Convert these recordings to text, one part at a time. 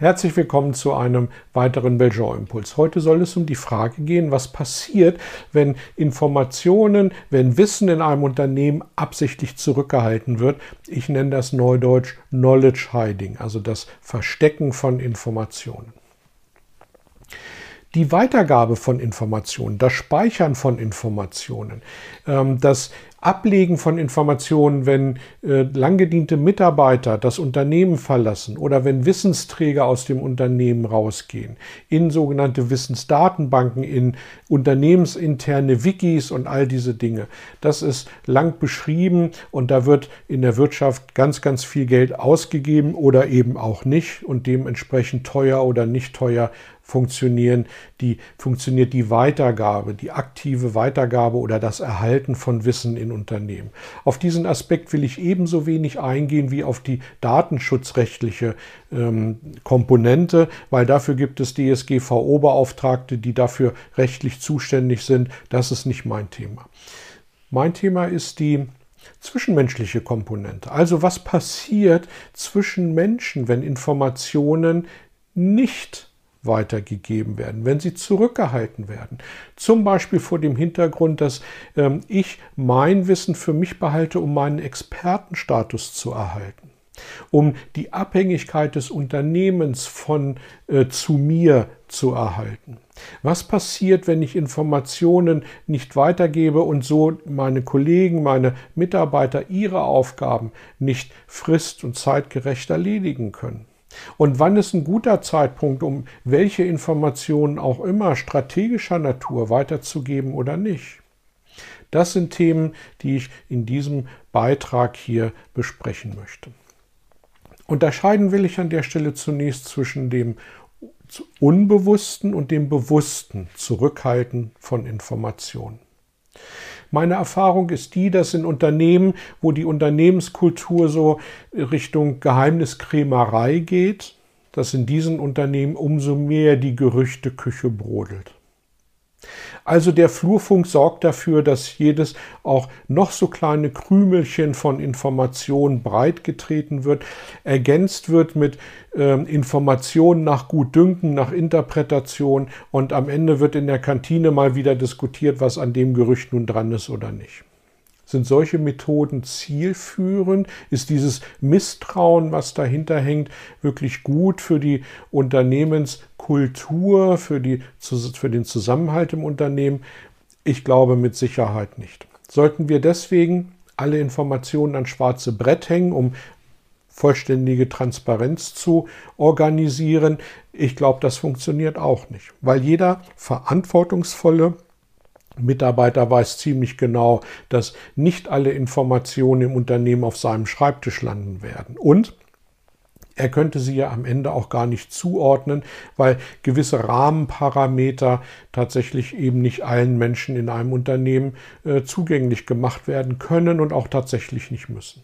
Herzlich willkommen zu einem weiteren Belgian-Impuls. Heute soll es um die Frage gehen, was passiert, wenn Informationen, wenn Wissen in einem Unternehmen absichtlich zurückgehalten wird. Ich nenne das neudeutsch Knowledge Hiding, also das Verstecken von Informationen. Die Weitergabe von Informationen, das Speichern von Informationen, ähm, das Ablegen von Informationen, wenn äh, langgediente Mitarbeiter das Unternehmen verlassen oder wenn Wissensträger aus dem Unternehmen rausgehen, in sogenannte Wissensdatenbanken, in unternehmensinterne Wikis und all diese Dinge. Das ist lang beschrieben und da wird in der Wirtschaft ganz, ganz viel Geld ausgegeben oder eben auch nicht und dementsprechend teuer oder nicht teuer funktionieren, die funktioniert die Weitergabe, die aktive Weitergabe oder das Erhalten von Wissen in Unternehmen. Auf diesen Aspekt will ich ebenso wenig eingehen wie auf die datenschutzrechtliche ähm, Komponente, weil dafür gibt es DSGVO-Beauftragte, die dafür rechtlich zuständig sind. Das ist nicht mein Thema. Mein Thema ist die zwischenmenschliche Komponente. Also was passiert zwischen Menschen, wenn Informationen nicht weitergegeben werden, wenn sie zurückgehalten werden. Zum Beispiel vor dem Hintergrund, dass ähm, ich mein Wissen für mich behalte, um meinen Expertenstatus zu erhalten, um die Abhängigkeit des Unternehmens von äh, zu mir zu erhalten. Was passiert, wenn ich Informationen nicht weitergebe und so meine Kollegen, meine Mitarbeiter ihre Aufgaben nicht frist- und zeitgerecht erledigen können? Und wann ist ein guter Zeitpunkt, um welche Informationen auch immer strategischer Natur weiterzugeben oder nicht? Das sind Themen, die ich in diesem Beitrag hier besprechen möchte. Unterscheiden will ich an der Stelle zunächst zwischen dem unbewussten und dem bewussten Zurückhalten von Informationen. Meine Erfahrung ist die, dass in Unternehmen, wo die Unternehmenskultur so Richtung Geheimniskrämerei geht, dass in diesen Unternehmen umso mehr die Gerüchteküche brodelt. Also der Flurfunk sorgt dafür, dass jedes auch noch so kleine Krümelchen von Informationen breitgetreten wird, ergänzt wird mit äh, Informationen nach Gutdünken, nach Interpretation und am Ende wird in der Kantine mal wieder diskutiert, was an dem Gerücht nun dran ist oder nicht. Sind solche Methoden zielführend? Ist dieses Misstrauen, was dahinter hängt, wirklich gut für die Unternehmenskultur, für, die, für den Zusammenhalt im Unternehmen? Ich glaube mit Sicherheit nicht. Sollten wir deswegen alle Informationen an schwarze Brett hängen, um vollständige Transparenz zu organisieren? Ich glaube, das funktioniert auch nicht, weil jeder verantwortungsvolle Mitarbeiter weiß ziemlich genau, dass nicht alle Informationen im Unternehmen auf seinem Schreibtisch landen werden. Und er könnte sie ja am Ende auch gar nicht zuordnen, weil gewisse Rahmenparameter tatsächlich eben nicht allen Menschen in einem Unternehmen äh, zugänglich gemacht werden können und auch tatsächlich nicht müssen.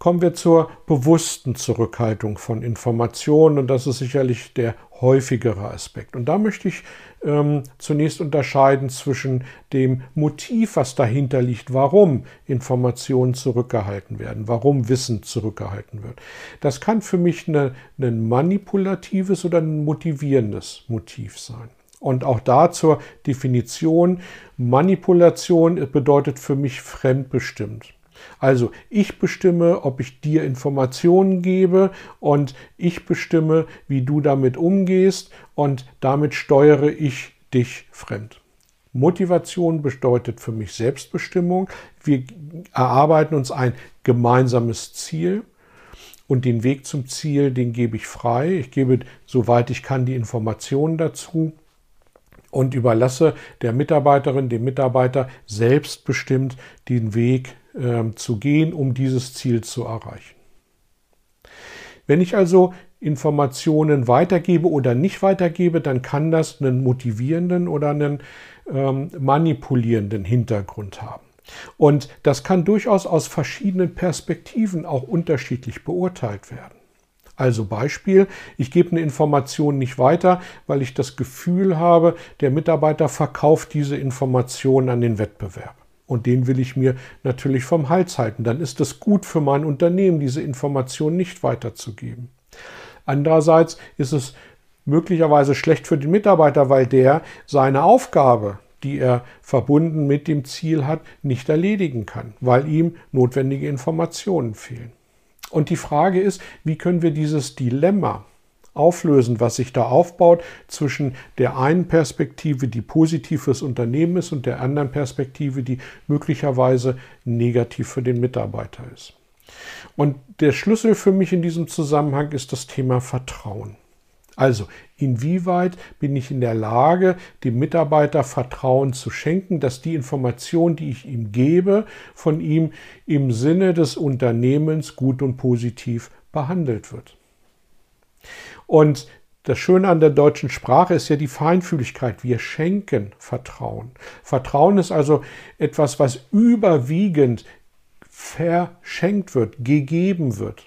Kommen wir zur bewussten Zurückhaltung von Informationen und das ist sicherlich der häufigere Aspekt. Und da möchte ich ähm, zunächst unterscheiden zwischen dem Motiv, was dahinter liegt, warum Informationen zurückgehalten werden, warum Wissen zurückgehalten wird. Das kann für mich ein manipulatives oder ein motivierendes Motiv sein. Und auch da zur Definition, Manipulation bedeutet für mich fremdbestimmt. Also ich bestimme, ob ich dir Informationen gebe und ich bestimme, wie du damit umgehst und damit steuere ich dich fremd. Motivation bedeutet für mich Selbstbestimmung. Wir erarbeiten uns ein gemeinsames Ziel und den Weg zum Ziel, den gebe ich frei. Ich gebe, soweit ich kann, die Informationen dazu und überlasse der Mitarbeiterin, dem Mitarbeiter selbstbestimmt den Weg äh, zu gehen, um dieses Ziel zu erreichen. Wenn ich also Informationen weitergebe oder nicht weitergebe, dann kann das einen motivierenden oder einen ähm, manipulierenden Hintergrund haben. Und das kann durchaus aus verschiedenen Perspektiven auch unterschiedlich beurteilt werden. Also Beispiel, ich gebe eine Information nicht weiter, weil ich das Gefühl habe, der Mitarbeiter verkauft diese Information an den Wettbewerb. Und den will ich mir natürlich vom Hals halten. Dann ist es gut für mein Unternehmen, diese Information nicht weiterzugeben. Andererseits ist es möglicherweise schlecht für den Mitarbeiter, weil der seine Aufgabe, die er verbunden mit dem Ziel hat, nicht erledigen kann, weil ihm notwendige Informationen fehlen. Und die Frage ist, wie können wir dieses Dilemma auflösen, was sich da aufbaut zwischen der einen Perspektive, die positiv fürs Unternehmen ist, und der anderen Perspektive, die möglicherweise negativ für den Mitarbeiter ist. Und der Schlüssel für mich in diesem Zusammenhang ist das Thema Vertrauen. Also, inwieweit bin ich in der Lage, dem Mitarbeiter Vertrauen zu schenken, dass die Information, die ich ihm gebe, von ihm im Sinne des Unternehmens gut und positiv behandelt wird. Und das Schöne an der deutschen Sprache ist ja die Feinfühligkeit. Wir schenken Vertrauen. Vertrauen ist also etwas, was überwiegend verschenkt wird, gegeben wird.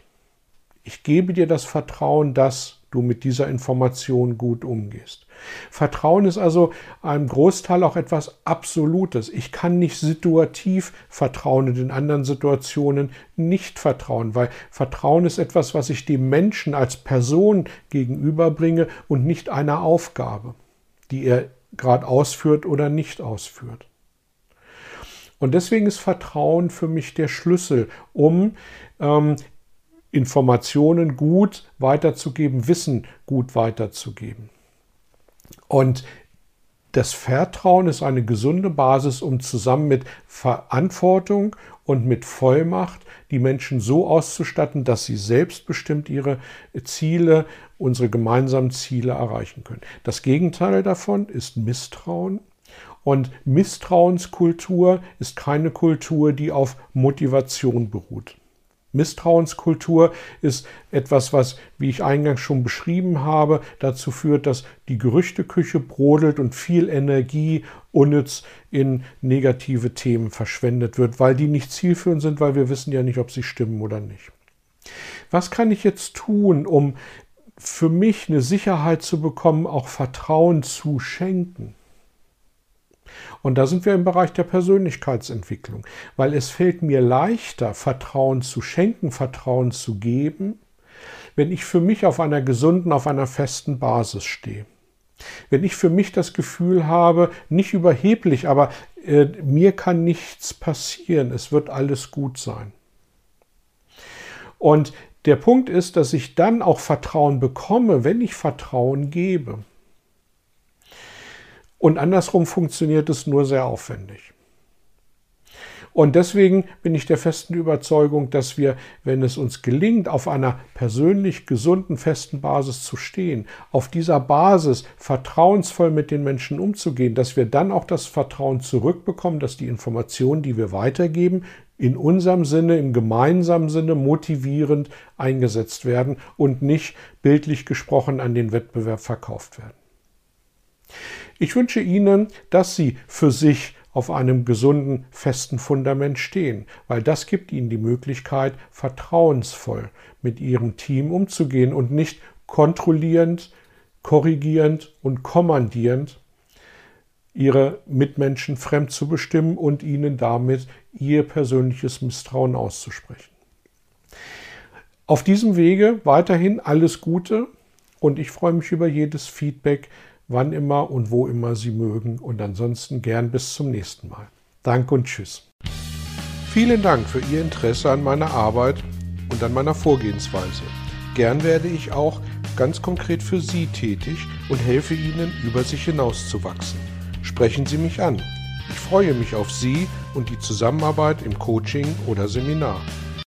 Ich gebe dir das Vertrauen, dass du mit dieser Information gut umgehst. Vertrauen ist also einem Großteil auch etwas Absolutes. Ich kann nicht situativ vertrauen und in anderen Situationen nicht vertrauen, weil Vertrauen ist etwas, was ich dem Menschen als Person gegenüberbringe und nicht einer Aufgabe, die er gerade ausführt oder nicht ausführt. Und deswegen ist Vertrauen für mich der Schlüssel, um ähm, Informationen gut weiterzugeben, Wissen gut weiterzugeben. Und das Vertrauen ist eine gesunde Basis, um zusammen mit Verantwortung und mit Vollmacht die Menschen so auszustatten, dass sie selbstbestimmt ihre Ziele, unsere gemeinsamen Ziele erreichen können. Das Gegenteil davon ist Misstrauen. Und Misstrauenskultur ist keine Kultur, die auf Motivation beruht. Misstrauenskultur ist etwas, was, wie ich eingangs schon beschrieben habe, dazu führt, dass die Gerüchteküche brodelt und viel Energie unnütz in negative Themen verschwendet wird, weil die nicht zielführend sind, weil wir wissen ja nicht, ob sie stimmen oder nicht. Was kann ich jetzt tun, um für mich eine Sicherheit zu bekommen, auch Vertrauen zu schenken? Und da sind wir im Bereich der Persönlichkeitsentwicklung, weil es fällt mir leichter, Vertrauen zu schenken, Vertrauen zu geben, wenn ich für mich auf einer gesunden, auf einer festen Basis stehe. Wenn ich für mich das Gefühl habe, nicht überheblich, aber äh, mir kann nichts passieren, es wird alles gut sein. Und der Punkt ist, dass ich dann auch Vertrauen bekomme, wenn ich Vertrauen gebe. Und andersrum funktioniert es nur sehr aufwendig. Und deswegen bin ich der festen Überzeugung, dass wir, wenn es uns gelingt, auf einer persönlich gesunden, festen Basis zu stehen, auf dieser Basis vertrauensvoll mit den Menschen umzugehen, dass wir dann auch das Vertrauen zurückbekommen, dass die Informationen, die wir weitergeben, in unserem Sinne, im gemeinsamen Sinne motivierend eingesetzt werden und nicht bildlich gesprochen an den Wettbewerb verkauft werden. Ich wünsche Ihnen, dass Sie für sich auf einem gesunden, festen Fundament stehen, weil das gibt Ihnen die Möglichkeit, vertrauensvoll mit Ihrem Team umzugehen und nicht kontrollierend, korrigierend und kommandierend Ihre Mitmenschen fremd zu bestimmen und ihnen damit Ihr persönliches Misstrauen auszusprechen. Auf diesem Wege weiterhin alles Gute und ich freue mich über jedes Feedback, wann immer und wo immer Sie mögen. Und ansonsten gern bis zum nächsten Mal. Danke und Tschüss. Vielen Dank für Ihr Interesse an meiner Arbeit und an meiner Vorgehensweise. Gern werde ich auch ganz konkret für Sie tätig und helfe Ihnen, über sich hinauszuwachsen. Sprechen Sie mich an. Ich freue mich auf Sie und die Zusammenarbeit im Coaching oder Seminar.